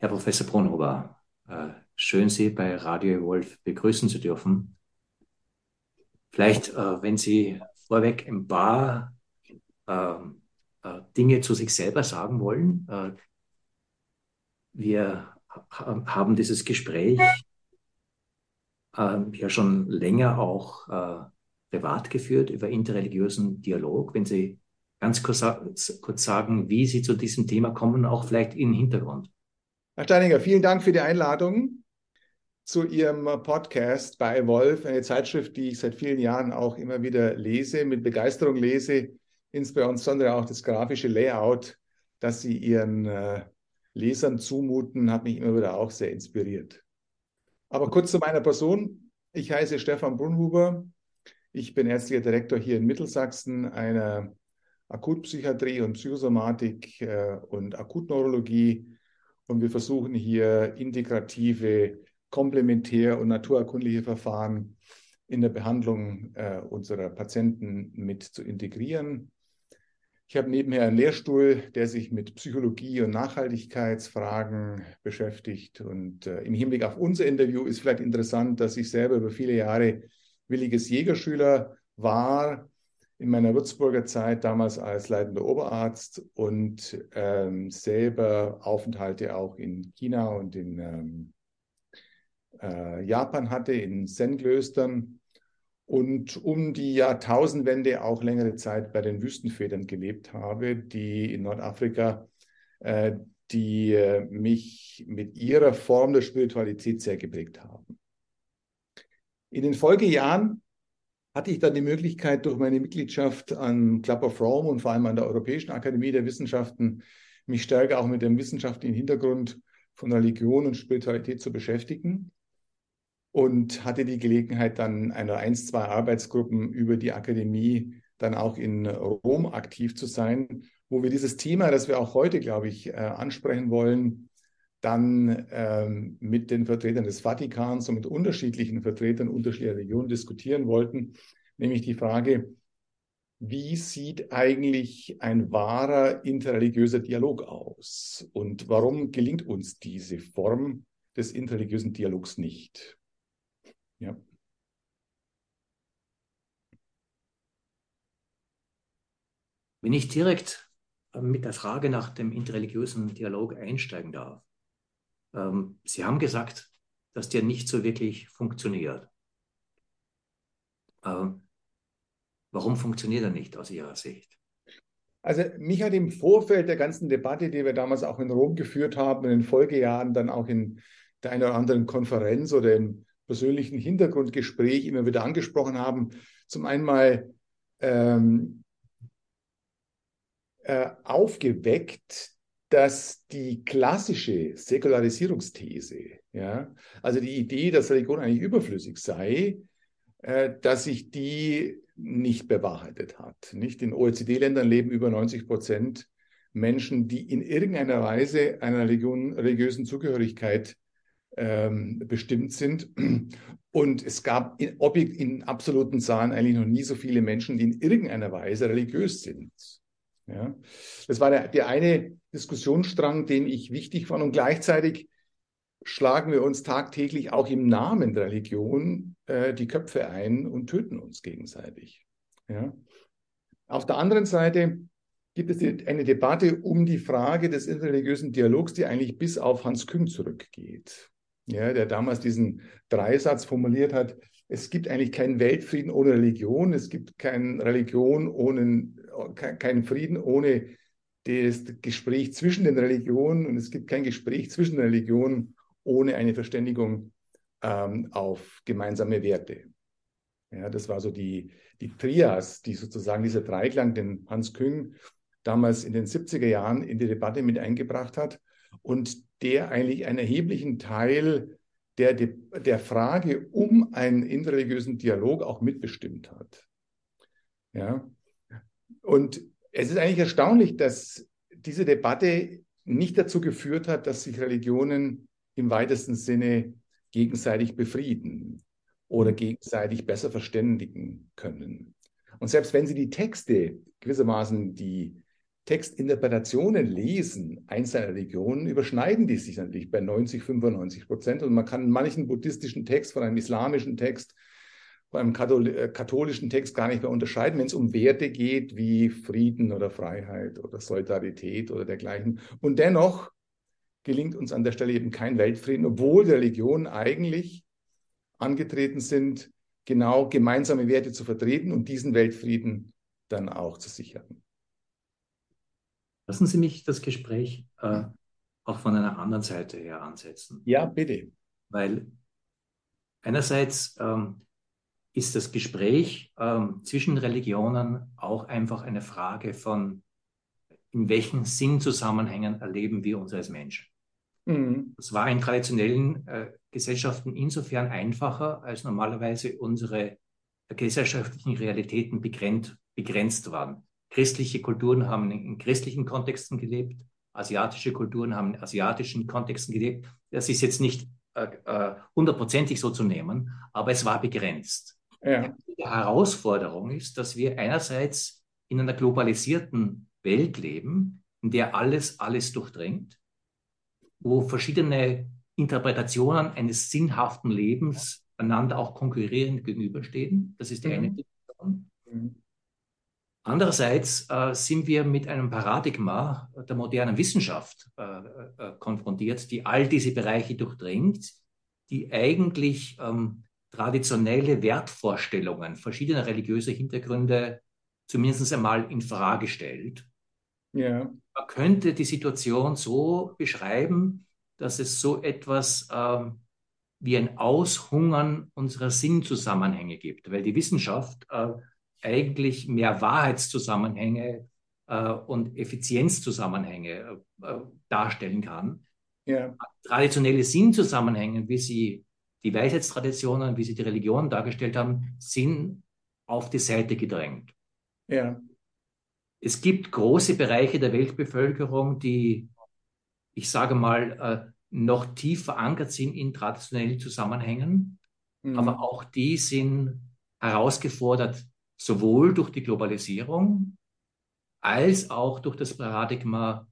Herr Professor Brunhuber, äh, schön Sie bei Radio Wolf begrüßen zu dürfen. Vielleicht, äh, wenn Sie vorweg ein paar ähm, äh, Dinge zu sich selber sagen wollen. Wir haben dieses Gespräch ja schon länger auch privat geführt über interreligiösen Dialog. Wenn Sie ganz kurz, sagen, wie Sie zu diesem Thema kommen, auch vielleicht Ihren Hintergrund. Herr Steininger, vielen Dank für die Einladung zu Ihrem Podcast bei Evolve, eine Zeitschrift, die ich seit vielen Jahren auch immer wieder lese, mit Begeisterung lese, insbesondere auch das grafische Layout, das Sie Ihren äh, Lesern zumuten, hat mich immer wieder auch sehr inspiriert. Aber kurz zu meiner Person. Ich heiße Stefan Brunhuber. Ich bin ärztlicher Direktor hier in Mittelsachsen einer Akutpsychiatrie und Psychosomatik äh, und Akutneurologie und wir versuchen hier integrative, komplementär- und naturerkundliche Verfahren in der Behandlung äh, unserer Patienten mit zu integrieren. Ich habe nebenher einen Lehrstuhl, der sich mit Psychologie und Nachhaltigkeitsfragen beschäftigt. Und äh, im Hinblick auf unser Interview ist vielleicht interessant, dass ich selber über viele Jahre williges Jägerschüler war in meiner Würzburger Zeit damals als leitender Oberarzt und ähm, selber Aufenthalte auch in China und in ähm, äh, Japan hatte, in Zen-Klöstern und um die Jahrtausendwende auch längere Zeit bei den Wüstenfedern gelebt habe, die in Nordafrika, äh, die äh, mich mit ihrer Form der Spiritualität sehr geprägt haben. In den Folgejahren hatte ich dann die Möglichkeit, durch meine Mitgliedschaft an Club of Rome und vor allem an der Europäischen Akademie der Wissenschaften, mich stärker auch mit dem wissenschaftlichen Hintergrund von Religion und Spiritualität zu beschäftigen. Und hatte die Gelegenheit, dann einer ein, zwei Arbeitsgruppen über die Akademie dann auch in Rom aktiv zu sein, wo wir dieses Thema, das wir auch heute, glaube ich, äh, ansprechen wollen, dann ähm, mit den Vertretern des Vatikans und mit unterschiedlichen Vertretern unterschiedlicher Religionen diskutieren wollten, nämlich die Frage, wie sieht eigentlich ein wahrer interreligiöser Dialog aus und warum gelingt uns diese Form des interreligiösen Dialogs nicht? Ja. Wenn ich direkt mit der Frage nach dem interreligiösen Dialog einsteigen darf, ähm, Sie haben gesagt, dass der nicht so wirklich funktioniert. Ähm, warum funktioniert er nicht aus Ihrer Sicht? Also mich hat im Vorfeld der ganzen Debatte, die wir damals auch in Rom geführt haben, in den Folgejahren dann auch in der einen oder anderen Konferenz oder im persönlichen Hintergrundgespräch immer wieder angesprochen haben, zum einen mal ähm, äh, aufgeweckt dass die klassische Säkularisierungsthese, ja, also die Idee, dass Religion eigentlich überflüssig sei, äh, dass sich die nicht bewahrheitet hat. Nicht in OECD-Ländern leben über 90 Prozent Menschen, die in irgendeiner Weise einer Religion, religiösen Zugehörigkeit ähm, bestimmt sind. Und es gab in, in absoluten Zahlen eigentlich noch nie so viele Menschen, die in irgendeiner Weise religiös sind. Ja, das war der, der eine Diskussionsstrang, den ich wichtig fand. Und gleichzeitig schlagen wir uns tagtäglich auch im Namen der Religion äh, die Köpfe ein und töten uns gegenseitig. Ja. Auf der anderen Seite gibt es eine Debatte um die Frage des interreligiösen Dialogs, die eigentlich bis auf Hans Küng zurückgeht, ja, der damals diesen Dreisatz formuliert hat, es gibt eigentlich keinen Weltfrieden ohne Religion, es gibt keine Religion ohne keinen Frieden ohne das Gespräch zwischen den Religionen und es gibt kein Gespräch zwischen den Religionen ohne eine Verständigung ähm, auf gemeinsame Werte. Ja, das war so die, die Trias, die sozusagen dieser Dreiklang, den Hans Küng damals in den 70er Jahren in die Debatte mit eingebracht hat und der eigentlich einen erheblichen Teil der, der Frage um einen interreligiösen Dialog auch mitbestimmt hat. Ja, und es ist eigentlich erstaunlich, dass diese Debatte nicht dazu geführt hat, dass sich Religionen im weitesten Sinne gegenseitig befrieden oder gegenseitig besser verständigen können. Und selbst wenn sie die Texte gewissermaßen die, Textinterpretationen lesen einzelner Religionen, überschneiden die sich natürlich bei 90, 95 Prozent. Und man kann manchen buddhistischen Text von einem islamischen Text, von einem äh, katholischen Text gar nicht mehr unterscheiden, wenn es um Werte geht wie Frieden oder Freiheit oder Solidarität oder dergleichen. Und dennoch gelingt uns an der Stelle eben kein Weltfrieden, obwohl die Religionen eigentlich angetreten sind, genau gemeinsame Werte zu vertreten und diesen Weltfrieden dann auch zu sichern. Lassen Sie mich das Gespräch äh, auch von einer anderen Seite her ansetzen. Ja, bitte. Weil einerseits ähm, ist das Gespräch ähm, zwischen Religionen auch einfach eine Frage von, in welchen Sinnzusammenhängen erleben wir uns als Menschen. Mhm. Das war in traditionellen äh, Gesellschaften insofern einfacher, als normalerweise unsere gesellschaftlichen Realitäten begrenzt, begrenzt waren. Christliche Kulturen haben in christlichen Kontexten gelebt, asiatische Kulturen haben in asiatischen Kontexten gelebt. Das ist jetzt nicht äh, äh, hundertprozentig äh, so zu nehmen, aber es war begrenzt. Ja. Die Herausforderung ist, dass wir einerseits in einer globalisierten Welt leben, in der alles alles durchdringt, wo verschiedene Interpretationen eines sinnhaften Lebens einander auch konkurrierend gegenüberstehen. Das ist die mhm. eine Dimension. Mhm. Andererseits äh, sind wir mit einem Paradigma der modernen Wissenschaft äh, äh, konfrontiert, die all diese Bereiche durchdringt, die eigentlich ähm, traditionelle Wertvorstellungen verschiedener religiöser Hintergründe zumindest einmal in Frage stellt. Ja. Man könnte die Situation so beschreiben, dass es so etwas ähm, wie ein Aushungern unserer Sinnzusammenhänge gibt, weil die Wissenschaft äh, eigentlich mehr Wahrheitszusammenhänge äh, und Effizienzzusammenhänge äh, darstellen kann. Ja. Traditionelle Sinnzusammenhänge, wie sie die Weisheitstraditionen, wie sie die Religion dargestellt haben, sind auf die Seite gedrängt. Ja. Es gibt große Bereiche der Weltbevölkerung, die, ich sage mal, äh, noch tief verankert sind in traditionellen Zusammenhängen, mhm. aber auch die sind herausgefordert sowohl durch die Globalisierung als auch durch das Paradigma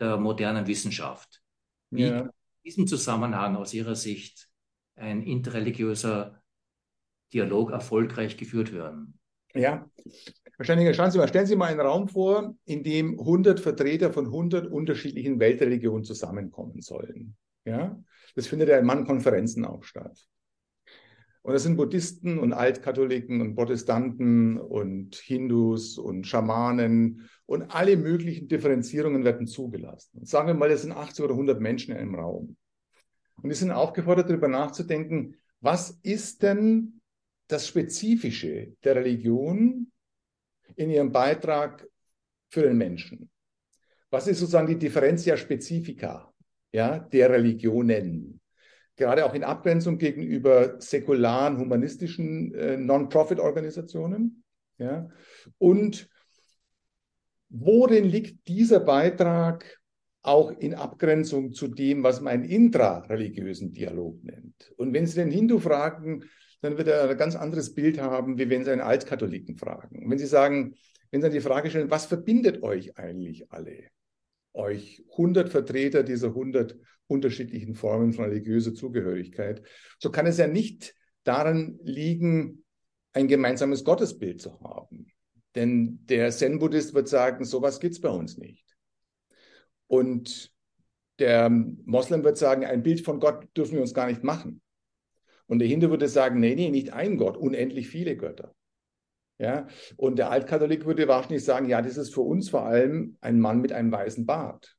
der modernen Wissenschaft. Wie ja. in diesem Zusammenhang aus Ihrer Sicht ein interreligiöser Dialog erfolgreich geführt werden? Ja, wahrscheinlich schauen Sie mal, stellen Sie mal einen Raum vor, in dem 100 Vertreter von 100 unterschiedlichen Weltreligionen zusammenkommen sollen. Ja, das findet ja in Mann-Konferenzen auch statt. Und das sind Buddhisten und Altkatholiken und Protestanten und Hindus und Schamanen und alle möglichen Differenzierungen werden zugelassen. Und sagen wir mal, das sind 80 oder 100 Menschen in einem Raum. Und die sind aufgefordert, darüber nachzudenken, was ist denn das Spezifische der Religion in ihrem Beitrag für den Menschen? Was ist sozusagen die Differentia Specifica ja, der Religionen? Gerade auch in Abgrenzung gegenüber säkularen, humanistischen äh, Non-Profit-Organisationen. Ja? Und worin liegt dieser Beitrag auch in Abgrenzung zu dem, was man einen intrareligiösen Dialog nennt? Und wenn Sie den Hindu fragen, dann wird er ein ganz anderes Bild haben, wie wenn Sie einen Altkatholiken fragen. Und wenn Sie sagen, wenn Sie dann die Frage stellen, was verbindet euch eigentlich alle? Euch 100 Vertreter dieser 100 unterschiedlichen Formen von religiöser Zugehörigkeit, so kann es ja nicht daran liegen, ein gemeinsames Gottesbild zu haben. Denn der Zen-Buddhist wird sagen, sowas gibt es bei uns nicht. Und der Moslem wird sagen, ein Bild von Gott dürfen wir uns gar nicht machen. Und der Hindu würde sagen, nee, nee, nicht ein Gott, unendlich viele Götter. Ja, und der Altkatholik würde wahrscheinlich sagen, ja, das ist für uns vor allem ein Mann mit einem weißen Bart.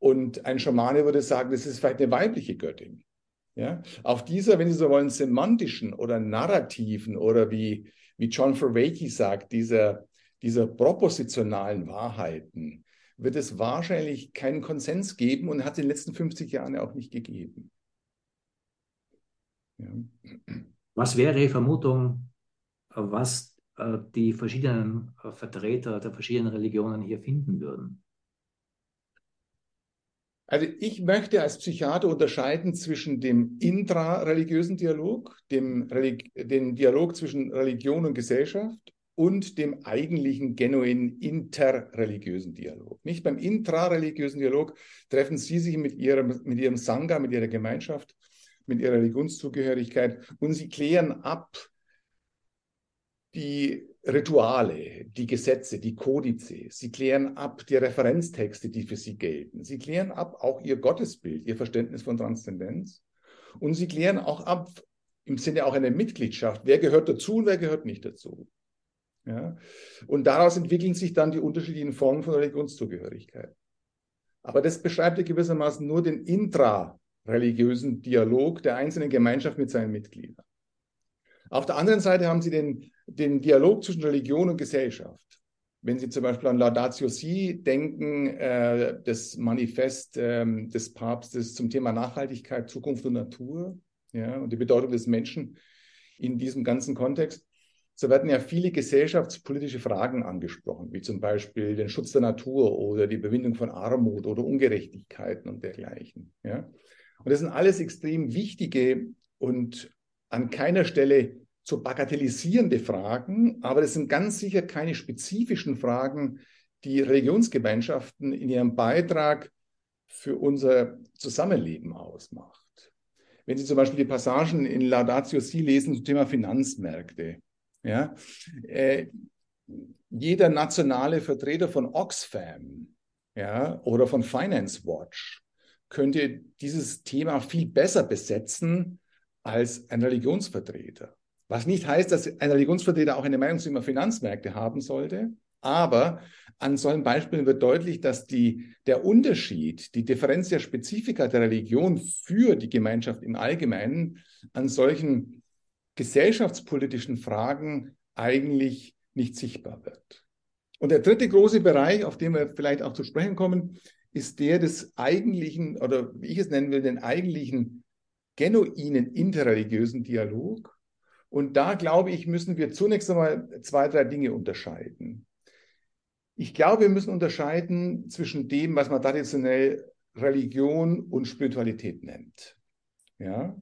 Und ein Schamane würde sagen, das ist vielleicht eine weibliche Göttin. Ja? Auf dieser, wenn Sie so wollen, semantischen oder narrativen oder wie, wie John Verwakey sagt, dieser, dieser propositionalen Wahrheiten, wird es wahrscheinlich keinen Konsens geben und hat es in den letzten 50 Jahren auch nicht gegeben. Ja. Was wäre Ihre Vermutung, was äh, die verschiedenen äh, Vertreter der verschiedenen Religionen hier finden würden? Also ich möchte als Psychiater unterscheiden zwischen dem intrareligiösen Dialog, dem, Relig dem Dialog zwischen Religion und Gesellschaft und dem eigentlichen genuinen interreligiösen Dialog. Nicht beim intrareligiösen Dialog treffen Sie sich mit Ihrem, mit Ihrem Sangha, mit Ihrer Gemeinschaft, mit Ihrer Religionszugehörigkeit und Sie klären ab die Rituale, die Gesetze, die Kodizes. Sie klären ab die Referenztexte, die für Sie gelten. Sie klären ab auch Ihr Gottesbild, Ihr Verständnis von Transzendenz. Und Sie klären auch ab im Sinne auch einer Mitgliedschaft, wer gehört dazu und wer gehört nicht dazu. Ja? Und daraus entwickeln sich dann die unterschiedlichen Formen von Religionszugehörigkeit. Aber das beschreibt ja gewissermaßen nur den intrareligiösen Dialog der einzelnen Gemeinschaft mit seinen Mitgliedern. Auf der anderen Seite haben Sie den, den Dialog zwischen Religion und Gesellschaft. Wenn Sie zum Beispiel an Laudatio Si denken, äh, das Manifest äh, des Papstes zum Thema Nachhaltigkeit, Zukunft und Natur ja, und die Bedeutung des Menschen in diesem ganzen Kontext, so werden ja viele gesellschaftspolitische Fragen angesprochen, wie zum Beispiel den Schutz der Natur oder die Überwindung von Armut oder Ungerechtigkeiten und dergleichen. Ja? Und das sind alles extrem wichtige und an keiner Stelle zu bagatellisierende Fragen, aber das sind ganz sicher keine spezifischen Fragen, die Religionsgemeinschaften in ihrem Beitrag für unser Zusammenleben ausmacht. Wenn Sie zum Beispiel die Passagen in Laudatio Si lesen zum Thema Finanzmärkte, ja? Äh, jeder nationale Vertreter von Oxfam ja, oder von Finance Watch könnte dieses Thema viel besser besetzen als ein Religionsvertreter. Was nicht heißt, dass ein Religionsvertreter auch eine Meinung zu über Finanzmärkte haben sollte, aber an solchen Beispielen wird deutlich, dass die, der Unterschied, die Differenz der Spezifika der Religion für die Gemeinschaft im Allgemeinen an solchen gesellschaftspolitischen Fragen eigentlich nicht sichtbar wird. Und der dritte große Bereich, auf den wir vielleicht auch zu sprechen kommen, ist der des eigentlichen, oder wie ich es nennen will, den eigentlichen genuinen interreligiösen Dialog. Und da, glaube ich, müssen wir zunächst einmal zwei, drei Dinge unterscheiden. Ich glaube, wir müssen unterscheiden zwischen dem, was man traditionell Religion und Spiritualität nennt. Ja?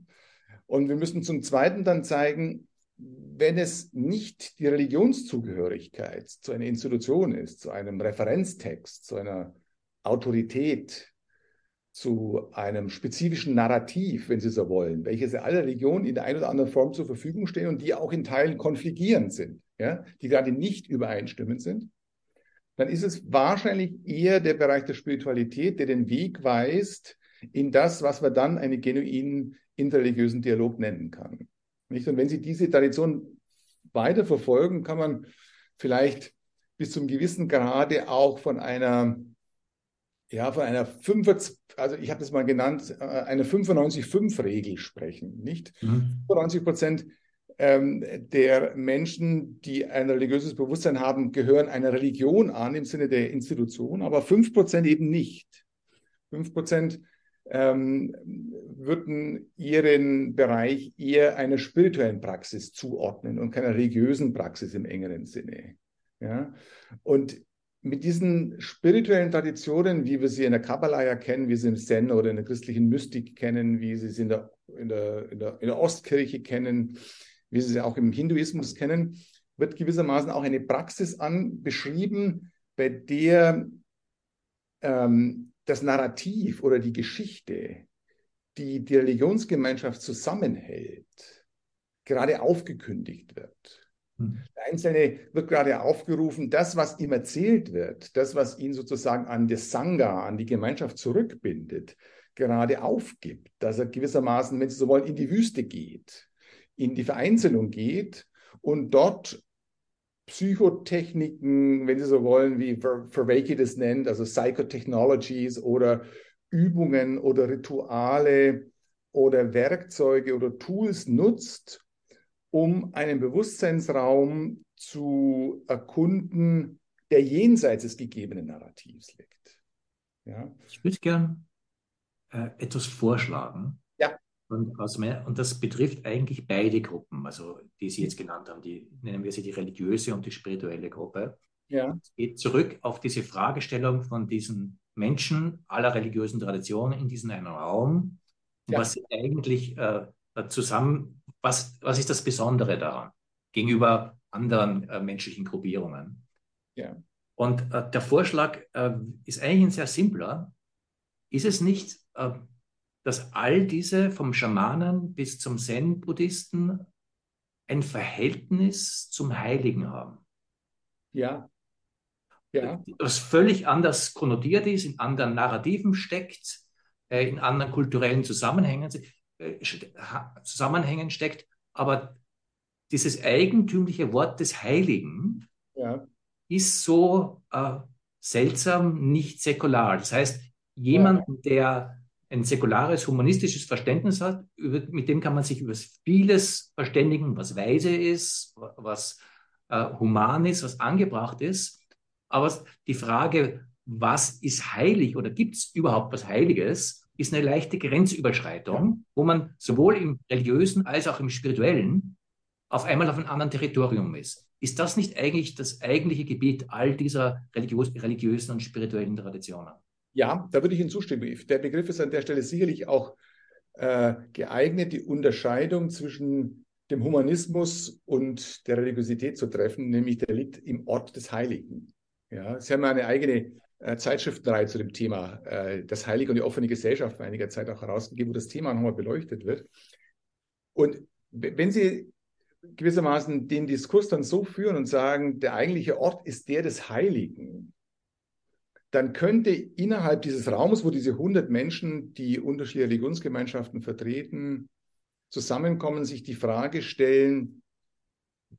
Und wir müssen zum Zweiten dann zeigen, wenn es nicht die Religionszugehörigkeit zu einer Institution ist, zu einem Referenztext, zu einer Autorität, zu einem spezifischen Narrativ, wenn Sie so wollen, welches alle Religionen in der einen oder anderen Form zur Verfügung stehen und die auch in Teilen konfligierend sind, ja, die gerade nicht übereinstimmend sind, dann ist es wahrscheinlich eher der Bereich der Spiritualität, der den Weg weist in das, was wir dann einen genuinen interreligiösen Dialog nennen kann. Nicht? Und wenn Sie diese Tradition weiter verfolgen, kann man vielleicht bis zum gewissen Grade auch von einer, ja, von einer 45, also ich habe das mal genannt, äh, eine 95-5-Regel sprechen. Nicht? Mhm. 95 Prozent ähm, der Menschen, die ein religiöses Bewusstsein haben, gehören einer Religion an im Sinne der Institution, aber 5 Prozent eben nicht. 5 Prozent ähm, würden ihren Bereich eher einer spirituellen Praxis zuordnen und keiner religiösen Praxis im engeren Sinne. Ja? Und mit diesen spirituellen Traditionen, wie wir sie in der Kabbalah ja kennen, wie sie im Zen oder in der christlichen Mystik kennen, wie sie sie in der, in der, in der, in der Ostkirche kennen, wie sie sie auch im Hinduismus kennen, wird gewissermaßen auch eine Praxis an beschrieben, bei der ähm, das Narrativ oder die Geschichte, die die Religionsgemeinschaft zusammenhält, gerade aufgekündigt wird. Hm. Der Einzelne wird gerade aufgerufen, das, was ihm erzählt wird, das, was ihn sozusagen an das Sangha, an die Gemeinschaft zurückbindet, gerade aufgibt, dass er gewissermaßen, wenn Sie so wollen, in die Wüste geht, in die Vereinzelung geht und dort Psychotechniken, wenn Sie so wollen, wie Verwake das nennt, also Psychotechnologies oder Übungen oder Rituale oder Werkzeuge oder Tools nutzt, um einen Bewusstseinsraum zu erkunden, der jenseits des gegebenen Narrativs liegt. Ja? Ich würde gern äh, etwas vorschlagen. Und, aus meiner, und das betrifft eigentlich beide Gruppen, also die Sie jetzt genannt haben, die nennen wir sie die religiöse und die spirituelle Gruppe. Ja. Es geht zurück auf diese Fragestellung von diesen Menschen aller religiösen Traditionen in diesem einen Raum. Ja. Was eigentlich äh, zusammen, was, was ist das Besondere daran? Gegenüber anderen äh, menschlichen Gruppierungen. Ja. Und äh, der Vorschlag äh, ist eigentlich ein sehr simpler. Ist es nicht, äh, dass all diese vom Schamanen bis zum Zen-Buddhisten ein Verhältnis zum Heiligen haben? Ja. Ja. Was völlig anders konnotiert ist, in anderen Narrativen steckt, äh, in anderen kulturellen Zusammenhängen, äh, Zusammenhängen steckt, aber dieses eigentümliche Wort des Heiligen ja. ist so äh, seltsam nicht säkular. Das heißt, jemanden, ja. der ein säkulares, humanistisches Verständnis hat, über, mit dem kann man sich über vieles verständigen, was weise ist, was äh, human ist, was angebracht ist. Aber die Frage, was ist heilig oder gibt es überhaupt was Heiliges, ist eine leichte Grenzüberschreitung, wo man sowohl im religiösen als auch im spirituellen auf einmal auf einem anderen Territorium ist. Ist das nicht eigentlich das eigentliche Gebiet all dieser religiös religiösen und spirituellen Traditionen? Ja, da würde ich Ihnen zustimmen. Der Begriff ist an der Stelle sicherlich auch äh, geeignet, die Unterscheidung zwischen dem Humanismus und der Religiosität zu treffen, nämlich der liegt im Ort des Heiligen. Ja, Sie haben eine eigene Zeitschriftenreihe zu dem Thema, äh, das Heilige und die offene Gesellschaft, vor einiger Zeit auch herausgegeben, wo das Thema nochmal beleuchtet wird. Und wenn Sie gewissermaßen den Diskurs dann so führen und sagen, der eigentliche Ort ist der des Heiligen, dann könnte innerhalb dieses Raumes, wo diese 100 Menschen, die unterschiedliche Religionsgemeinschaften vertreten, zusammenkommen, sich die Frage stellen,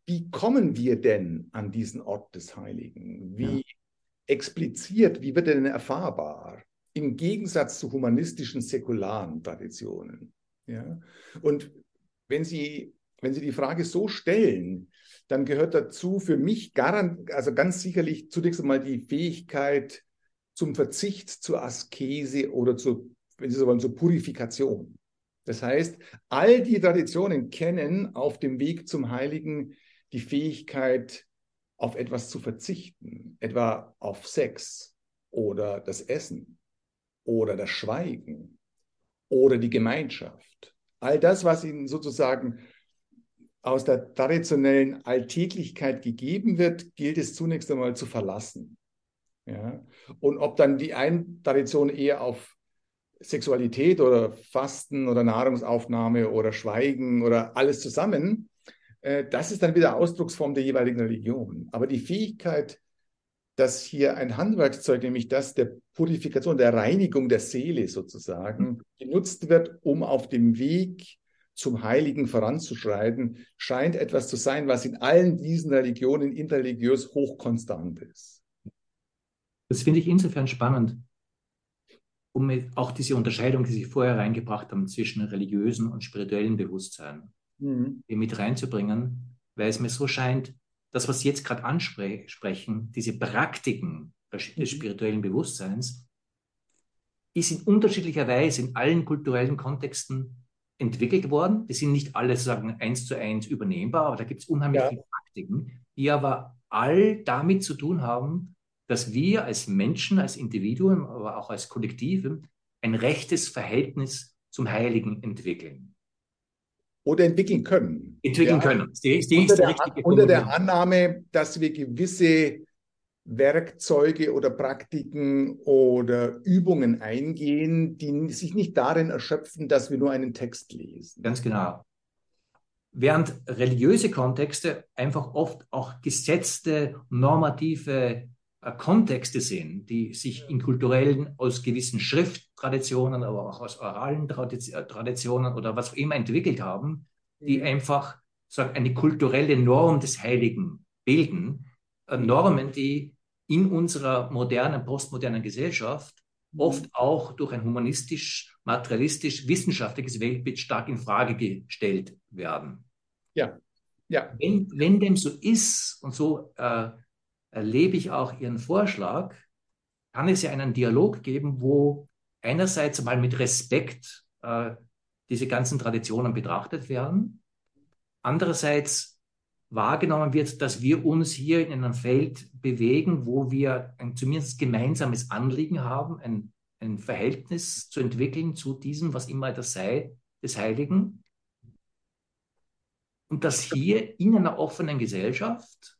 wie kommen wir denn an diesen Ort des Heiligen? Wie ja. Expliziert, wie wird er denn erfahrbar? Im Gegensatz zu humanistischen, säkularen Traditionen. Ja? Und wenn Sie wenn Sie die Frage so stellen, dann gehört dazu für mich garant, also ganz sicherlich zunächst einmal die Fähigkeit zum Verzicht, zur Askese oder zur, wenn Sie so wollen, zur Purifikation. Das heißt, all die Traditionen kennen auf dem Weg zum Heiligen die Fähigkeit, auf etwas zu verzichten, etwa auf Sex oder das Essen oder das Schweigen oder die Gemeinschaft. All das, was ihnen sozusagen aus der traditionellen Alltäglichkeit gegeben wird, gilt es zunächst einmal zu verlassen. Ja? Und ob dann die eine Tradition eher auf Sexualität oder Fasten oder Nahrungsaufnahme oder Schweigen oder alles zusammen, das ist dann wieder Ausdrucksform der jeweiligen Religion. Aber die Fähigkeit, dass hier ein Handwerkszeug, nämlich das der Purifikation, der Reinigung der Seele sozusagen, genutzt wird, um auf dem Weg zum Heiligen voranzuschreiten, scheint etwas zu sein, was in allen diesen Religionen interreligiös hochkonstant ist. Das finde ich insofern spannend, um auch diese Unterscheidung, die Sie vorher reingebracht haben, zwischen religiösen und spirituellen Bewusstsein mhm. mit reinzubringen, weil es mir so scheint, das, was Sie jetzt gerade ansprechen, diese Praktiken des mhm. spirituellen Bewusstseins, ist in unterschiedlicher Weise in allen kulturellen Kontexten entwickelt worden. Die sind nicht alle sozusagen eins zu eins übernehmbar, aber da gibt es unheimlich ja. viele Praktiken, die aber all damit zu tun haben, dass wir als Menschen, als Individuen, aber auch als Kollektive ein rechtes Verhältnis zum Heiligen entwickeln. Oder entwickeln können. Entwickeln ja. können. Die, die unter, der, unter der Annahme, dass wir gewisse Werkzeuge oder Praktiken oder Übungen eingehen, die sich nicht darin erschöpfen, dass wir nur einen Text lesen. Ganz genau. Während religiöse Kontexte einfach oft auch gesetzte, normative Kontexte sind, die sich in kulturellen, aus gewissen Schrifttraditionen, aber auch aus oralen Traditionen oder was auch immer entwickelt haben, die mhm. einfach sagen, eine kulturelle Norm des Heiligen bilden. Äh, Normen, die in unserer modernen, postmodernen Gesellschaft mhm. oft auch durch ein humanistisch, materialistisch, wissenschaftliches Weltbild stark in Frage gestellt werden. Ja, ja. Wenn, wenn dem so ist, und so äh, erlebe ich auch Ihren Vorschlag, kann es ja einen Dialog geben, wo einerseits mal mit Respekt äh, diese ganzen Traditionen betrachtet werden, andererseits wahrgenommen wird, dass wir uns hier in einem Feld bewegen, wo wir ein zumindest gemeinsames Anliegen haben, ein, ein Verhältnis zu entwickeln zu diesem, was immer das sei, des Heiligen. Und dass hier in einer offenen Gesellschaft,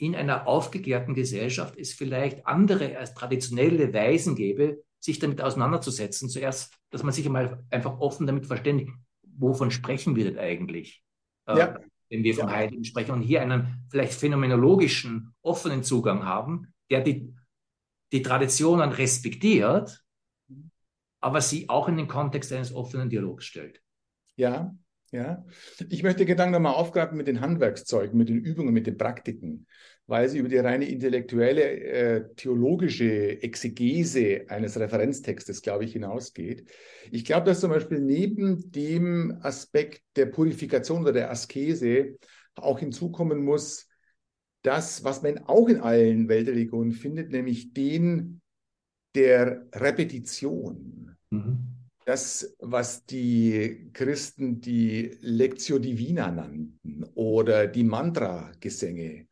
in einer aufgeklärten Gesellschaft es vielleicht andere als traditionelle Weisen gäbe, sich damit auseinanderzusetzen. Zuerst, dass man sich einmal einfach offen damit verständigt, wovon sprechen wir denn eigentlich, äh, ja. äh, wenn wir vom ja. Heiligen sprechen und hier einen vielleicht phänomenologischen, offenen Zugang haben, der die, die Traditionen respektiert, aber sie auch in den Kontext eines offenen Dialogs stellt. Ja, ja. Ich möchte Gedanken nochmal aufgreifen mit den Handwerkszeugen, mit den Übungen, mit den Praktiken weil sie über die reine intellektuelle, äh, theologische Exegese eines Referenztextes, glaube ich, hinausgeht. Ich glaube, dass zum Beispiel neben dem Aspekt der Purifikation oder der Askese auch hinzukommen muss, das, was man auch in allen Weltreligionen findet, nämlich den der Repetition. Mhm. Das, was die Christen die Lectio Divina nannten oder die Mantra-Gesänge.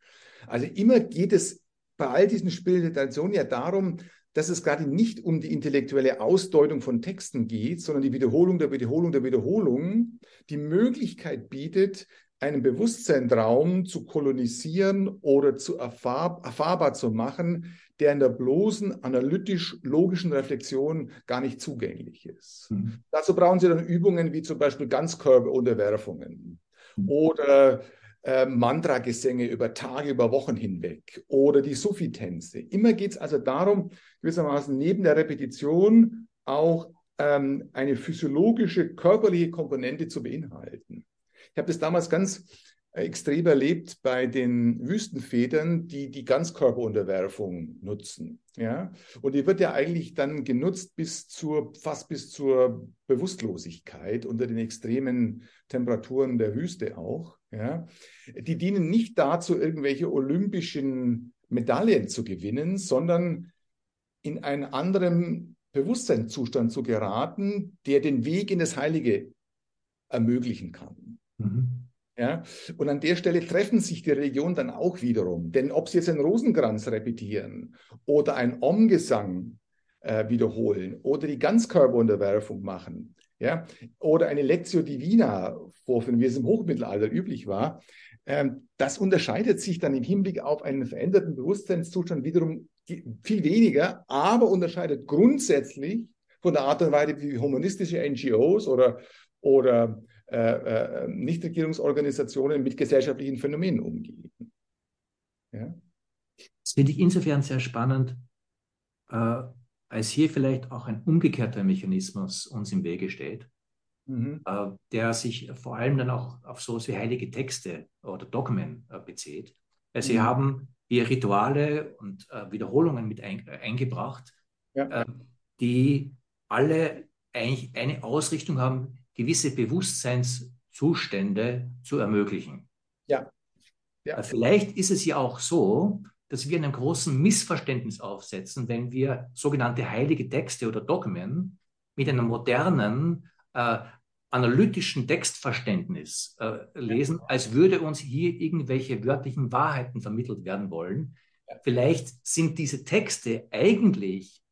Also immer geht es bei all diesen Traditionen ja darum, dass es gerade nicht um die intellektuelle Ausdeutung von Texten geht, sondern die Wiederholung der Wiederholung der Wiederholung die Möglichkeit bietet, einen Bewusstseinsraum zu kolonisieren oder zu erfahr erfahrbar zu machen, der in der bloßen analytisch-logischen Reflexion gar nicht zugänglich ist. Mhm. Dazu brauchen Sie dann Übungen wie zum Beispiel Ganzkörperunterwerfungen mhm. oder äh, Mantra-Gesänge über Tage, über Wochen hinweg oder die Sufi-Tänze. Immer geht es also darum, gewissermaßen neben der Repetition auch ähm, eine physiologische, körperliche Komponente zu beinhalten. Ich habe das damals ganz extrem erlebt bei den Wüstenfedern, die die Ganzkörperunterwerfung nutzen. Ja? Und die wird ja eigentlich dann genutzt bis zur, fast bis zur Bewusstlosigkeit unter den extremen Temperaturen der Wüste auch. Ja? Die dienen nicht dazu, irgendwelche olympischen Medaillen zu gewinnen, sondern in einen anderen Bewusstseinszustand zu geraten, der den Weg in das Heilige ermöglichen kann. Mhm. Ja? Und an der Stelle treffen sich die Regionen dann auch wiederum. Denn ob sie jetzt einen Rosenkranz repetieren oder einen Om-Gesang äh, wiederholen oder die Ganzkörperunterwerfung machen, ja, oder eine Lectio Divina vorführen, wie es im Hochmittelalter üblich war, ähm, das unterscheidet sich dann im Hinblick auf einen veränderten Bewusstseinszustand wiederum viel weniger, aber unterscheidet grundsätzlich von der Art und Weise, wie humanistische NGOs oder, oder äh, äh, Nichtregierungsorganisationen mit gesellschaftlichen Phänomenen umgehen. Ja? Das finde ich insofern sehr spannend, äh, als hier vielleicht auch ein umgekehrter Mechanismus uns im Wege steht, mhm. äh, der sich vor allem dann auch auf so wie heilige Texte oder Dogmen bezieht. Also mhm. Sie haben hier Rituale und Wiederholungen mit ein, eingebracht, ja. die alle eigentlich eine Ausrichtung haben, gewisse Bewusstseinszustände zu ermöglichen. Ja. ja. Vielleicht ist es ja auch so, dass wir einem großen Missverständnis aufsetzen, wenn wir sogenannte heilige Texte oder Dogmen mit einem modernen äh, analytischen Textverständnis äh, lesen, als würde uns hier irgendwelche wörtlichen Wahrheiten vermittelt werden wollen. Vielleicht sind diese Texte eigentlich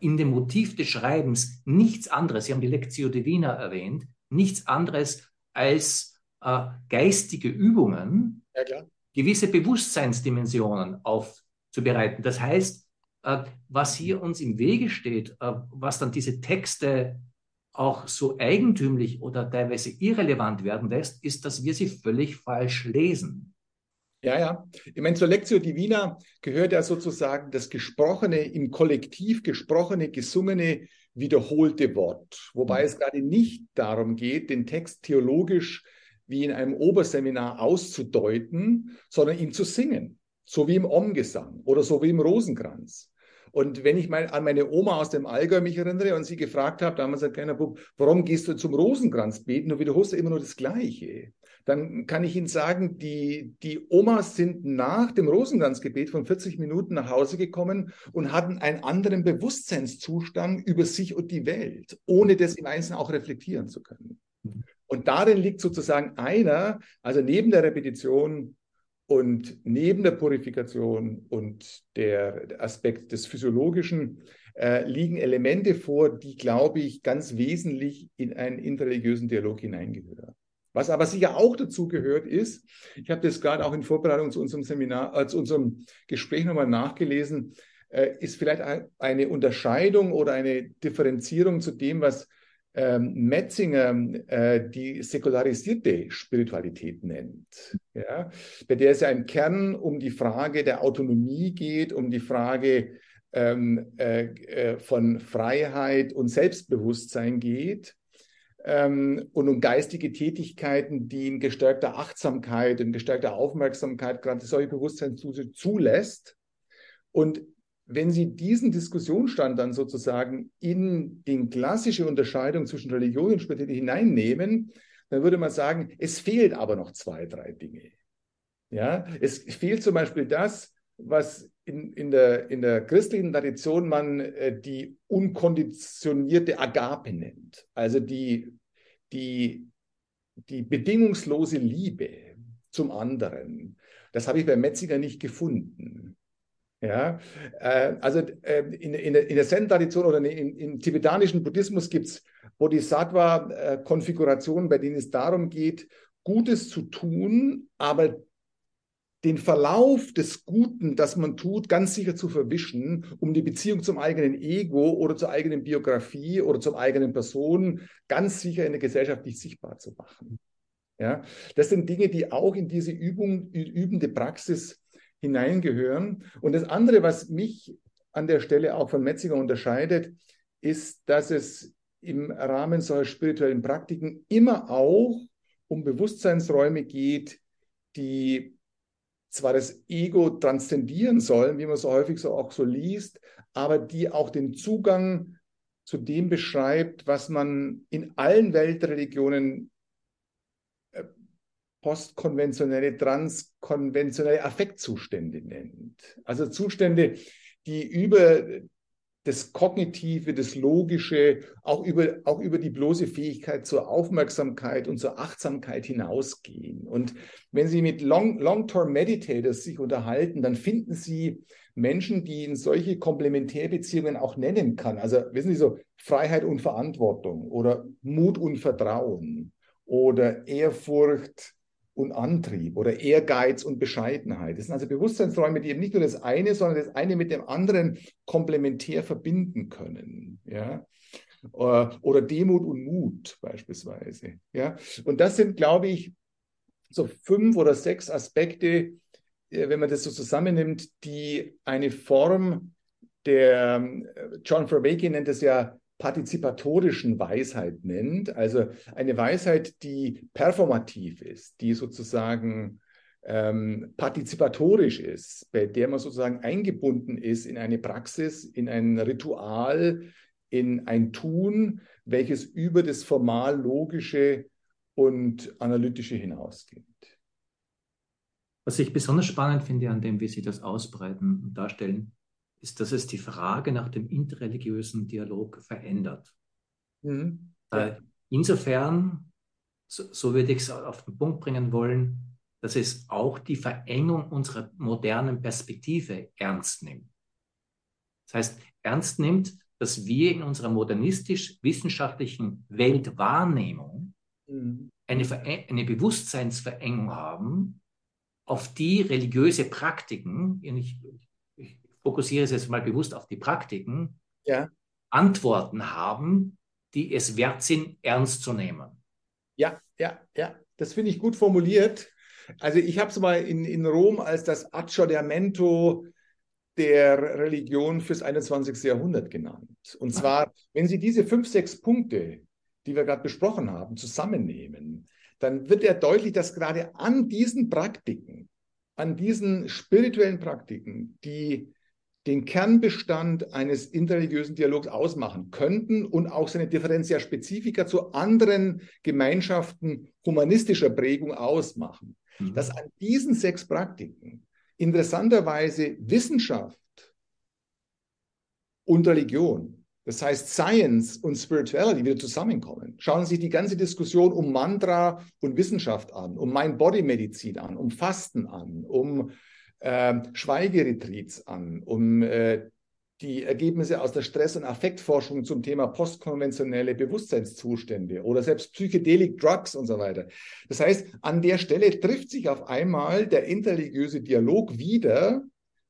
in dem Motiv des Schreibens nichts anderes, Sie haben die Lectio Divina erwähnt, nichts anderes als äh, geistige Übungen, ja, gewisse Bewusstseinsdimensionen aufzubereiten. Das heißt, äh, was hier uns im Wege steht, äh, was dann diese Texte auch so eigentümlich oder teilweise irrelevant werden lässt, ist, dass wir sie völlig falsch lesen. Ja, ja. Ich meine, zur Lectio Divina gehört ja sozusagen das gesprochene, im Kollektiv gesprochene, gesungene, wiederholte Wort. Wobei es gerade nicht darum geht, den Text theologisch wie in einem Oberseminar auszudeuten, sondern ihn zu singen. So wie im Omgesang oder so wie im Rosenkranz. Und wenn ich mal an meine Oma aus dem Allgäu mich erinnere und sie gefragt habe, damals ein kleiner Bub, warum gehst du zum Rosenkranz beten und wiederholst du immer nur das Gleiche? Dann kann ich Ihnen sagen, die, die Omas sind nach dem Rosenkranzgebet von 40 Minuten nach Hause gekommen und hatten einen anderen Bewusstseinszustand über sich und die Welt, ohne das im Einzelnen auch reflektieren zu können. Und darin liegt sozusagen einer, also neben der Repetition und neben der Purifikation und der Aspekt des Physiologischen äh, liegen Elemente vor, die, glaube ich, ganz wesentlich in einen interreligiösen Dialog hineingehören. Was aber sicher auch dazu gehört ist, ich habe das gerade auch in Vorbereitung zu unserem Seminar, äh, zu unserem Gespräch nochmal nachgelesen, äh, ist vielleicht eine Unterscheidung oder eine Differenzierung zu dem, was ähm, Metzinger äh, die säkularisierte Spiritualität nennt. Ja? Bei der es ja im Kern um die Frage der Autonomie geht, um die Frage ähm, äh, äh von Freiheit und Selbstbewusstsein geht ähm, und um geistige Tätigkeiten, die in gestärkter Achtsamkeit, in gestärkter Aufmerksamkeit gerade solche Bewusstseinszüge zulässt. Und wenn Sie diesen Diskussionsstand dann sozusagen in die klassische Unterscheidung zwischen Religion und Spiritualität hineinnehmen, dann würde man sagen, es fehlt aber noch zwei, drei Dinge. Ja, es fehlt zum Beispiel das, was in, in, der, in der christlichen Tradition man äh, die unkonditionierte Agape nennt, also die, die, die bedingungslose Liebe zum anderen. Das habe ich bei Metziger nicht gefunden. Ja, äh, also äh, in, in, in der Zen-Tradition oder in, im tibetanischen Buddhismus gibt es Bodhisattva-Konfigurationen, bei denen es darum geht, Gutes zu tun, aber den Verlauf des Guten, das man tut, ganz sicher zu verwischen, um die Beziehung zum eigenen Ego oder zur eigenen Biografie oder zum eigenen Person ganz sicher in der Gesellschaft nicht sichtbar zu machen. Ja, das sind Dinge, die auch in diese Übung, übende Praxis hineingehören. Und das andere, was mich an der Stelle auch von Metzinger unterscheidet, ist, dass es im Rahmen solcher spirituellen Praktiken immer auch um Bewusstseinsräume geht, die zwar das Ego transzendieren sollen, wie man so häufig so auch so liest, aber die auch den Zugang zu dem beschreibt, was man in allen Weltreligionen postkonventionelle, transkonventionelle Affektzustände nennt. Also Zustände, die über das Kognitive, das Logische, auch über, auch über die bloße Fähigkeit zur Aufmerksamkeit und zur Achtsamkeit hinausgehen. Und wenn Sie mit Long-Term-Meditators Long sich unterhalten, dann finden Sie Menschen, die in solche Komplementärbeziehungen auch nennen kann. Also wissen Sie so, Freiheit und Verantwortung oder Mut und Vertrauen oder Ehrfurcht und Antrieb oder Ehrgeiz und Bescheidenheit. Das sind also Bewusstseinsräume, die eben nicht nur das eine, sondern das eine mit dem anderen komplementär verbinden können. Ja? Äh, oder Demut und Mut beispielsweise. Ja? Und das sind, glaube ich, so fünf oder sechs Aspekte, äh, wenn man das so zusammennimmt, die eine Form der, äh, John Verweke nennt es ja partizipatorischen Weisheit nennt, also eine Weisheit, die performativ ist, die sozusagen ähm, partizipatorisch ist, bei der man sozusagen eingebunden ist in eine Praxis, in ein Ritual, in ein Tun, welches über das formal logische und analytische hinausgeht. Was ich besonders spannend finde an dem, wie Sie das ausbreiten und darstellen, ist, dass es die Frage nach dem interreligiösen Dialog verändert. Mhm. Insofern, so, so würde ich es auf den Punkt bringen wollen, dass es auch die Verengung unserer modernen Perspektive ernst nimmt. Das heißt, ernst nimmt, dass wir in unserer modernistisch-wissenschaftlichen Weltwahrnehmung mhm. eine, eine Bewusstseinsverengung haben, auf die religiöse Praktiken, ich, fokussiere es jetzt mal bewusst auf die Praktiken, ja. Antworten haben, die es wert sind, ernst zu nehmen. Ja, ja, ja, das finde ich gut formuliert. Also ich habe es mal in, in Rom als das Aggiornamento der Religion fürs 21. Jahrhundert genannt. Und zwar, wenn Sie diese fünf, sechs Punkte, die wir gerade besprochen haben, zusammennehmen, dann wird ja deutlich, dass gerade an diesen Praktiken, an diesen spirituellen Praktiken, die den Kernbestand eines interreligiösen Dialogs ausmachen könnten und auch seine Differenzia Spezifika zu anderen Gemeinschaften humanistischer Prägung ausmachen. Mhm. Dass an diesen sechs Praktiken interessanterweise Wissenschaft und Religion, das heißt Science und Spirituality wieder zusammenkommen. Schauen Sie sich die ganze Diskussion um Mantra und Wissenschaft an, um Mind-Body-Medizin an, um Fasten an, um äh, Schweigeretreats an, um äh, die Ergebnisse aus der Stress- und Affektforschung zum Thema postkonventionelle Bewusstseinszustände oder selbst Psychedelic Drugs und so weiter. Das heißt, an der Stelle trifft sich auf einmal der interreligiöse Dialog wieder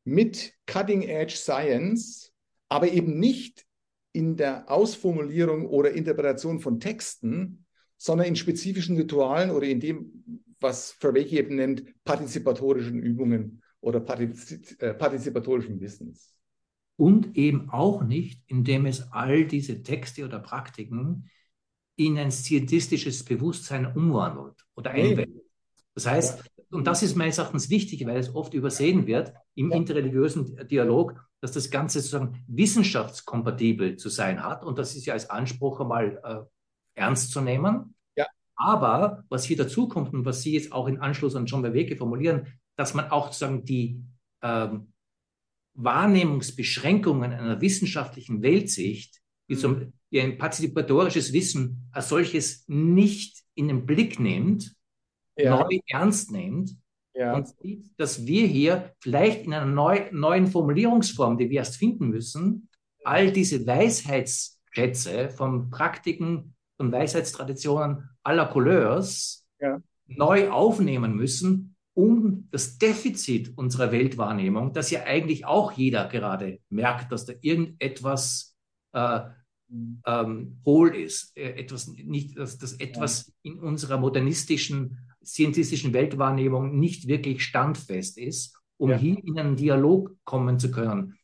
mit Cutting-Edge Science, aber eben nicht in der Ausformulierung oder Interpretation von Texten, sondern in spezifischen Ritualen oder in dem, was Verwege eben nennt, partizipatorischen Übungen oder äh, partizipatorischen Wissens und eben auch nicht, indem es all diese Texte oder Praktiken in ein scientistisches Bewusstsein umwandelt oder einwendet. Das heißt, und das ist meines Erachtens wichtig, weil es oft übersehen wird im interreligiösen Dialog, dass das Ganze sozusagen wissenschaftskompatibel zu sein hat. Und das ist ja als Anspruch einmal äh, ernst zu nehmen. Ja. Aber was hier dazu kommt und was Sie jetzt auch in Anschluss an John Bewege formulieren, dass man auch sozusagen die ähm, Wahrnehmungsbeschränkungen einer wissenschaftlichen Weltsicht, wie, zum, mhm. wie ein partizipatorisches Wissen als solches nicht in den Blick nimmt, ja. neu ernst nimmt ja. und sieht, dass wir hier vielleicht in einer neu, neuen Formulierungsform, die wir erst finden müssen, all diese Weisheitsschätze von Praktiken und Weisheitstraditionen aller Couleurs ja. neu aufnehmen müssen um das Defizit unserer Weltwahrnehmung, das ja eigentlich auch jeder gerade merkt, dass da irgendetwas äh, ähm, hohl ist, äh, etwas nicht, dass, dass etwas in unserer modernistischen, scientistischen Weltwahrnehmung nicht wirklich standfest ist, um ja. hier in einen Dialog kommen zu können.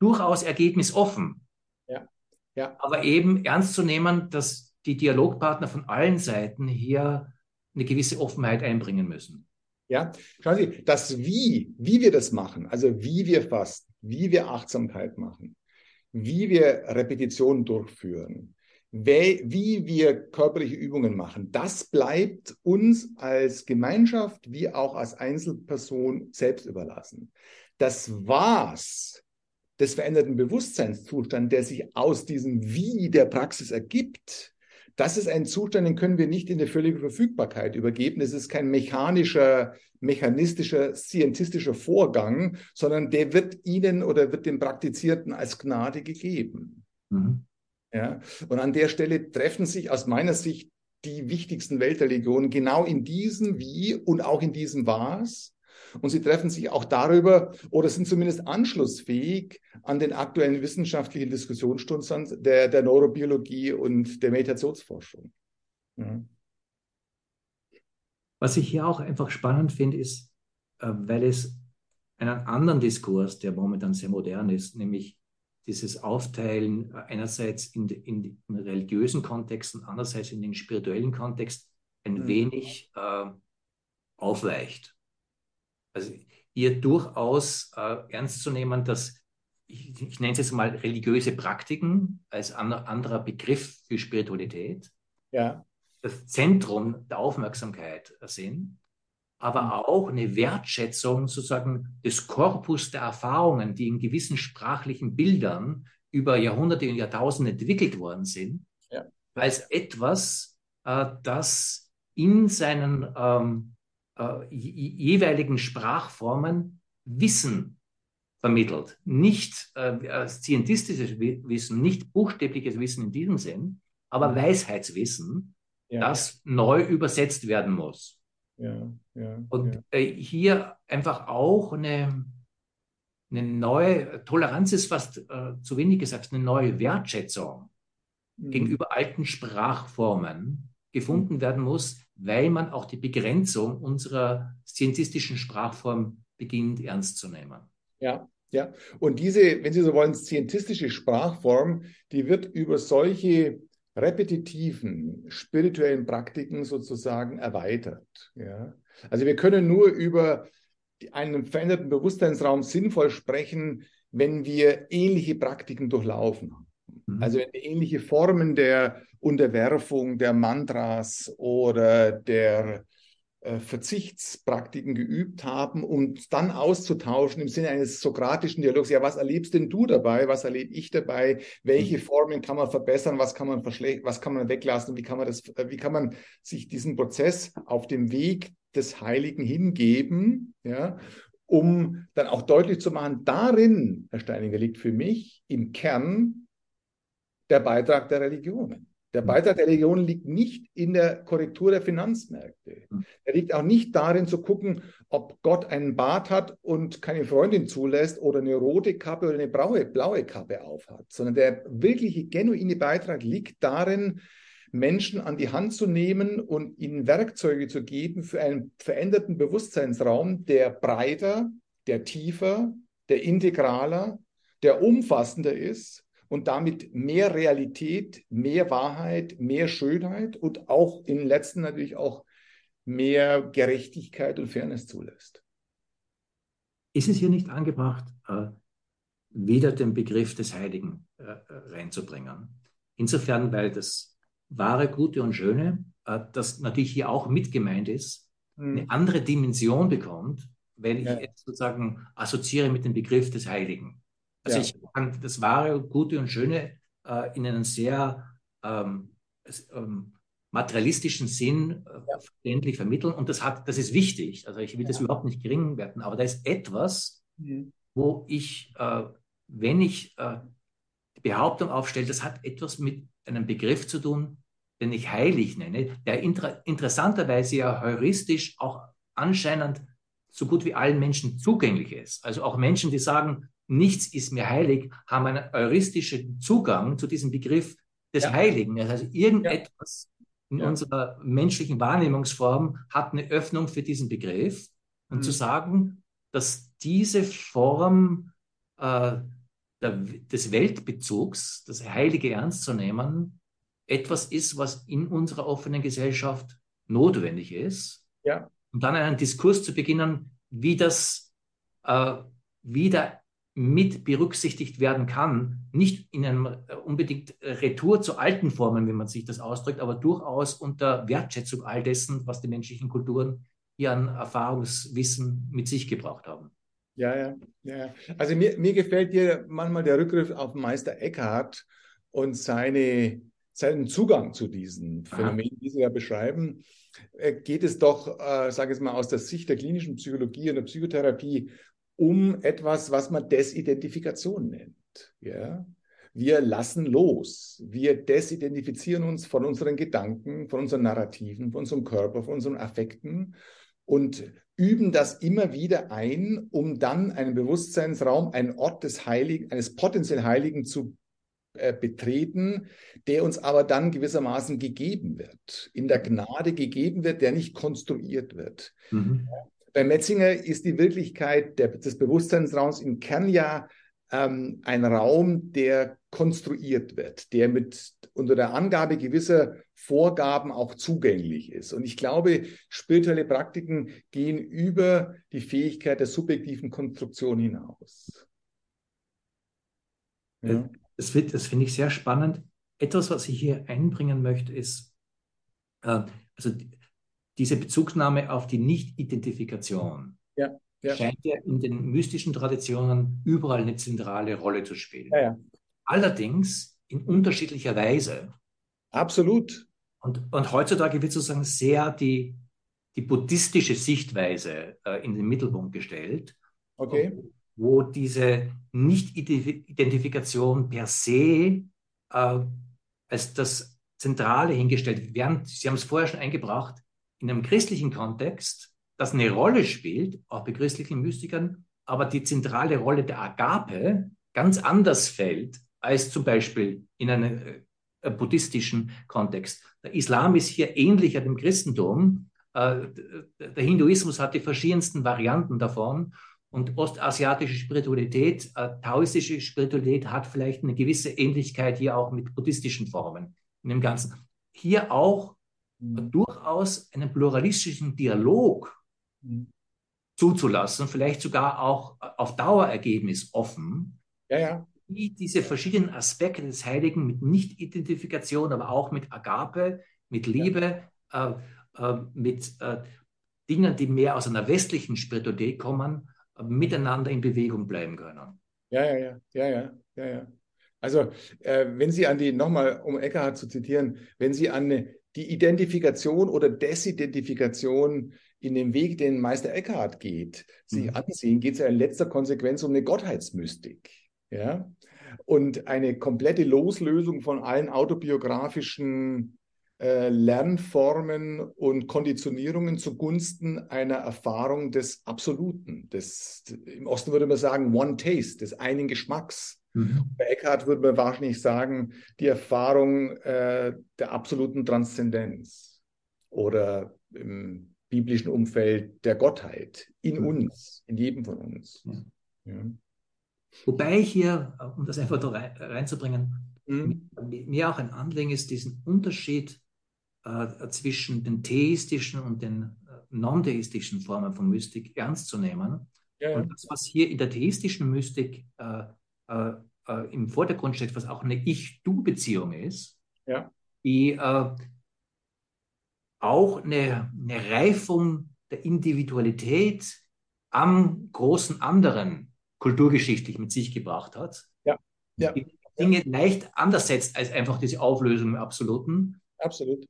Durchaus ergebnisoffen. Ja. Ja. Aber eben ernst zu nehmen, dass die Dialogpartner von allen Seiten hier eine gewisse Offenheit einbringen müssen. Ja, schauen Sie, das Wie, wie wir das machen, also wie wir fasten, wie wir Achtsamkeit machen, wie wir Repetitionen durchführen, wie, wir körperliche Übungen machen, das bleibt uns als Gemeinschaft wie auch als Einzelperson selbst überlassen. Das Was des veränderten Bewusstseinszustands, der sich aus diesem Wie der Praxis ergibt, das ist ein Zustand, den können wir nicht in der völligen Verfügbarkeit übergeben. Es ist kein mechanischer, mechanistischer, scientistischer Vorgang, sondern der wird Ihnen oder wird dem Praktizierten als Gnade gegeben. Mhm. Ja? Und an der Stelle treffen sich aus meiner Sicht die wichtigsten Weltreligionen genau in diesem Wie und auch in diesem Was und sie treffen sich auch darüber oder sind zumindest anschlussfähig an den aktuellen wissenschaftlichen Diskussionsstundstand der, der Neurobiologie und der Meditationsforschung. Ja. Was ich hier auch einfach spannend finde, ist, äh, weil es einen anderen Diskurs, der momentan sehr modern ist, nämlich dieses Aufteilen einerseits in, in, in religiösen Kontexten, andererseits in den spirituellen Kontext ein mhm. wenig äh, aufweicht. Also hier durchaus äh, ernst zu nehmen, dass ich, ich nenne es jetzt mal religiöse Praktiken als an, anderer Begriff für Spiritualität ja. das Zentrum der Aufmerksamkeit sind, aber mhm. auch eine Wertschätzung sozusagen des Korpus der Erfahrungen, die in gewissen sprachlichen Bildern über Jahrhunderte und Jahrtausende entwickelt worden sind, ja. als etwas, äh, das in seinen ähm, äh, jeweiligen Sprachformen Wissen vermittelt. Nicht äh, scientistisches Wissen, nicht buchstäbliches Wissen in diesem Sinn, aber. Weisheitswissen, ja. das neu übersetzt werden muss. Ja, ja, Und. Äh, hier einfach auch eine, eine neue Toleranz ist fast äh, zu wenig gesagt, eine neue Wertschätzung mhm. gegenüber alten Sprachformen gefunden mhm. werden muss, weil man auch die Begrenzung unserer scientistischen Sprachform beginnt ernst zu nehmen. Ja, ja. Und diese, wenn Sie so wollen, scientistische Sprachform, die wird über solche repetitiven spirituellen Praktiken sozusagen erweitert. Ja. Also wir können nur über einen veränderten Bewusstseinsraum sinnvoll sprechen, wenn wir ähnliche Praktiken durchlaufen. Mhm. Also wenn wir ähnliche Formen der Unterwerfung der Mantras oder der äh, Verzichtspraktiken geübt haben, um dann auszutauschen im Sinne eines sokratischen Dialogs. Ja, was erlebst denn du dabei? Was erlebe ich dabei? Welche mhm. Formen kann man verbessern? Was kann man was kann man weglassen? Wie kann man das, äh, wie kann man sich diesen Prozess auf dem Weg des Heiligen hingeben? Ja, um dann auch deutlich zu machen, darin, Herr Steininger, liegt für mich im Kern der Beitrag der Religionen. Der Beitrag der Religion liegt nicht in der Korrektur der Finanzmärkte. Er liegt auch nicht darin zu gucken, ob Gott einen Bart hat und keine Freundin zulässt oder eine rote Kappe oder eine blaue, blaue Kappe aufhat, sondern der wirkliche genuine Beitrag liegt darin, Menschen an die Hand zu nehmen und ihnen Werkzeuge zu geben für einen veränderten Bewusstseinsraum, der breiter, der tiefer, der integraler, der umfassender ist und damit mehr Realität, mehr Wahrheit, mehr Schönheit und auch im letzten natürlich auch mehr Gerechtigkeit und Fairness zulässt. Ist es hier nicht angebracht, äh, wieder den Begriff des Heiligen äh, reinzubringen? Insofern, weil das wahre, gute und schöne, äh, das natürlich hier auch mit gemeint ist, hm. eine andere Dimension bekommt, wenn ich ja. jetzt sozusagen assoziiere mit dem Begriff des Heiligen. Also ja. ich kann das wahre, gute und schöne äh, in einem sehr ähm, ähm, materialistischen Sinn äh, ja. verständlich vermitteln und das hat, das ist wichtig. Also ich will ja. das überhaupt nicht gering werden, aber da ist etwas, mhm. wo ich, äh, wenn ich äh, die Behauptung aufstelle, das hat etwas mit einem Begriff zu tun, den ich heilig nenne, der inter interessanterweise ja heuristisch auch anscheinend so gut wie allen Menschen zugänglich ist. Also auch Menschen, die sagen, nichts ist mir heilig, haben einen heuristischen Zugang zu diesem Begriff des ja. Heiligen. Also irgendetwas ja. in ja. unserer menschlichen Wahrnehmungsform hat eine Öffnung für diesen Begriff. Und mhm. zu sagen, dass diese Form äh, der, des Weltbezugs, das Heilige ernst zu nehmen, etwas ist, was in unserer offenen Gesellschaft notwendig ist. Ja. Und dann einen Diskurs zu beginnen, wie das äh, wieder mit berücksichtigt werden kann, nicht in einem äh, unbedingt Retour zu alten Formen, wie man sich das ausdrückt, aber durchaus unter Wertschätzung all dessen, was die menschlichen Kulturen hier an Erfahrungswissen mit sich gebracht haben. Ja, ja, ja. Also mir, mir gefällt dir manchmal der Rückgriff auf Meister Eckhart und seine, seinen Zugang zu diesen Phänomenen, die Sie ja beschreiben. Äh, geht es doch, äh, sage ich mal, aus der Sicht der klinischen Psychologie und der Psychotherapie um etwas, was man Desidentifikation nennt. Ja? Wir lassen los. Wir desidentifizieren uns von unseren Gedanken, von unseren Narrativen, von unserem Körper, von unseren Affekten und üben das immer wieder ein, um dann einen Bewusstseinsraum, einen Ort des Heiligen, eines potenziell Heiligen zu äh, betreten, der uns aber dann gewissermaßen gegeben wird, in der Gnade gegeben wird, der nicht konstruiert wird. Mhm bei Metzinger ist die Wirklichkeit der, des Bewusstseinsraums im Kern ja ähm, ein Raum, der konstruiert wird, der mit unter der Angabe gewisser Vorgaben auch zugänglich ist. Und ich glaube, spirituelle Praktiken gehen über die Fähigkeit der subjektiven Konstruktion hinaus. Ja. Das, das finde ich sehr spannend. Etwas, was ich hier einbringen möchte, ist, äh, also diese Bezugnahme auf die Nicht-Identifikation ja, ja. scheint ja in den mystischen Traditionen überall eine zentrale Rolle zu spielen. Ja, Allerdings in unterschiedlicher Weise. Absolut. Und, und heutzutage wird sozusagen sehr die, die buddhistische Sichtweise äh, in den Mittelpunkt gestellt. Okay. Wo diese Nicht-Identifikation per se äh, als das Zentrale hingestellt wird. Während, Sie haben es vorher schon eingebracht, in einem christlichen Kontext das eine Rolle spielt, auch bei christlichen Mystikern, aber die zentrale Rolle der Agape ganz anders fällt als zum Beispiel in einem äh, buddhistischen Kontext. Der Islam ist hier ähnlicher dem Christentum. Äh, der Hinduismus hat die verschiedensten Varianten davon. Und ostasiatische Spiritualität, äh, taoistische Spiritualität hat vielleicht eine gewisse Ähnlichkeit hier auch mit buddhistischen Formen in dem Ganzen. Hier auch. Durchaus einen pluralistischen Dialog mhm. zuzulassen, vielleicht sogar auch auf Dauerergebnis offen, ja, ja. wie diese verschiedenen Aspekte des Heiligen mit Nicht-Identifikation, aber auch mit Agape, mit Liebe, ja. äh, äh, mit äh, Dingen, die mehr aus einer westlichen Spiritualität kommen, äh, miteinander in Bewegung bleiben können. Ja, ja, ja, ja, ja, ja, ja. Also, äh, wenn Sie an die, nochmal um Eckhart zu zitieren, wenn Sie an die Identifikation oder Desidentifikation in dem Weg, den Meister Eckhart geht, sich mhm. ansehen, geht es ja in letzter Konsequenz um eine Gottheitsmystik. Ja? Und eine komplette Loslösung von allen autobiografischen Lernformen und Konditionierungen zugunsten einer Erfahrung des Absoluten. Des, Im Osten würde man sagen, One Taste, des einen Geschmacks. Mhm. Bei Eckhart würde man wahrscheinlich sagen, die Erfahrung äh, der absoluten Transzendenz oder im biblischen Umfeld der Gottheit in mhm. uns, in jedem von uns. Ja. Ja. Wobei hier, um das einfach da reinzubringen, mhm. mir auch ein Anliegen ist, diesen Unterschied äh, zwischen den theistischen und den äh, non-theistischen Formen von Mystik ernst zu nehmen. Ja, und das, was hier in der theistischen Mystik äh, äh, äh im Vordergrund steht, was auch eine Ich-Du-Beziehung ist, ja. die auch eine, eine Reifung der Individualität am großen anderen kulturgeschichtlich mit sich gebracht hat. Ja. ja. Die Dinge leicht anders setzt als einfach diese Auflösung im Absoluten. Absolut.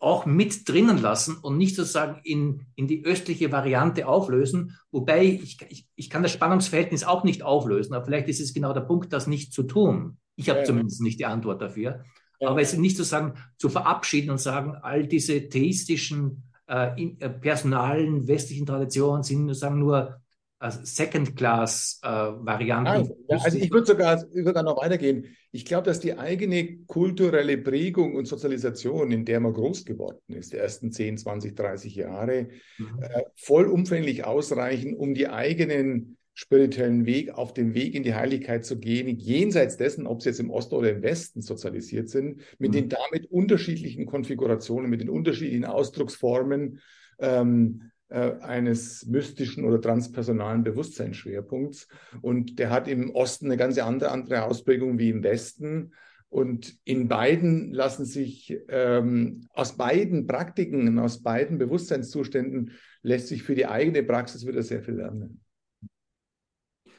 Auch mit drinnen lassen und nicht sozusagen in, in die östliche Variante auflösen. Wobei ich, ich, ich kann das Spannungsverhältnis auch nicht auflösen, aber vielleicht ist es genau der Punkt, das nicht zu tun. Ich habe ja, zumindest nicht die Antwort dafür. Ja. Aber es ist nicht sozusagen zu verabschieden und sagen, all diese theistischen, äh, in, äh, personalen westlichen Traditionen sind sozusagen nur Second-Class-Varianten. Äh, ja, also ich würde sogar, sogar noch weitergehen. Ich glaube, dass die eigene kulturelle Prägung und Sozialisation, in der man groß geworden ist, die ersten 10, 20, 30 Jahre, mhm. äh, vollumfänglich ausreichen, um die eigenen spirituellen Weg, auf dem Weg in die Heiligkeit zu gehen, jenseits dessen, ob sie jetzt im Osten oder im Westen sozialisiert sind, mit mhm. den damit unterschiedlichen Konfigurationen, mit den unterschiedlichen Ausdrucksformen ähm, äh, eines mystischen oder transpersonalen Bewusstseinsschwerpunkts. Und der hat im Osten eine ganz andere, andere Ausprägung wie im Westen. Und in beiden lassen sich, ähm, aus beiden Praktiken, aus beiden Bewusstseinszuständen lässt sich für die eigene Praxis wieder sehr viel lernen.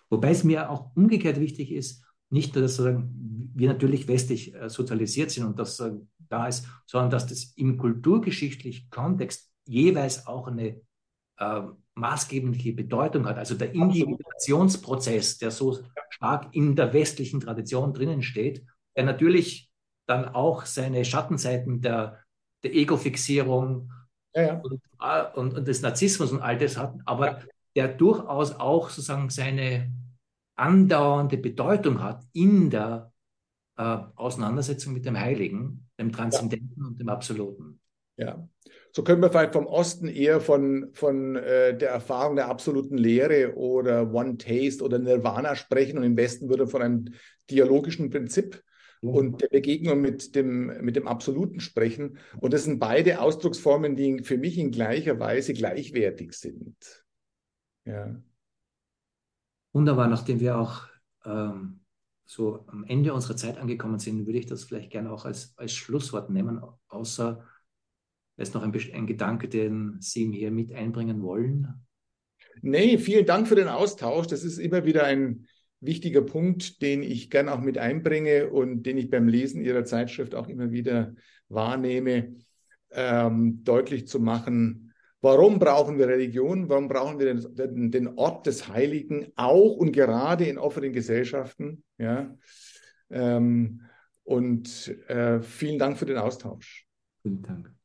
Wobei es mir auch umgekehrt wichtig ist, nicht nur, dass wir natürlich westlich äh, sozialisiert sind und das da ist, sondern dass das im kulturgeschichtlichen Kontext jeweils auch eine äh, maßgebliche Bedeutung hat. Also der Individuationsprozess, der so stark in der westlichen Tradition drinnen steht, der natürlich dann auch seine Schattenseiten der, der Ego-Fixierung ja, ja. und, und, und, des Narzissmus und all das hat, aber ja. der durchaus auch sozusagen seine andauernde Bedeutung hat in der äh, Auseinandersetzung mit dem Heiligen, dem Transzendenten und dem Absoluten. Ja, so können wir vielleicht vom Osten eher von, von äh, der Erfahrung der absoluten Lehre oder One Taste oder Nirvana sprechen und im Westen würde von einem dialogischen Prinzip mhm. und der Begegnung mit dem, mit dem Absoluten sprechen. Und das sind beide Ausdrucksformen, die für mich in gleicher Weise gleichwertig sind. Ja. Wunderbar, nachdem wir auch ähm, so am Ende unserer Zeit angekommen sind, würde ich das vielleicht gerne auch als, als Schlusswort nehmen, außer es noch ein, ein Gedanke, den Sie mir mit einbringen wollen. Nee, vielen Dank für den Austausch. Das ist immer wieder ein wichtiger Punkt, den ich gerne auch mit einbringe und den ich beim Lesen Ihrer Zeitschrift auch immer wieder wahrnehme, ähm, deutlich zu machen, Warum brauchen wir Religion? Warum brauchen wir den, den, Ort des Heiligen auch und gerade in offenen Gesellschaften? Ja. Ähm, und äh, vielen Dank für den Austausch. Vielen Dank.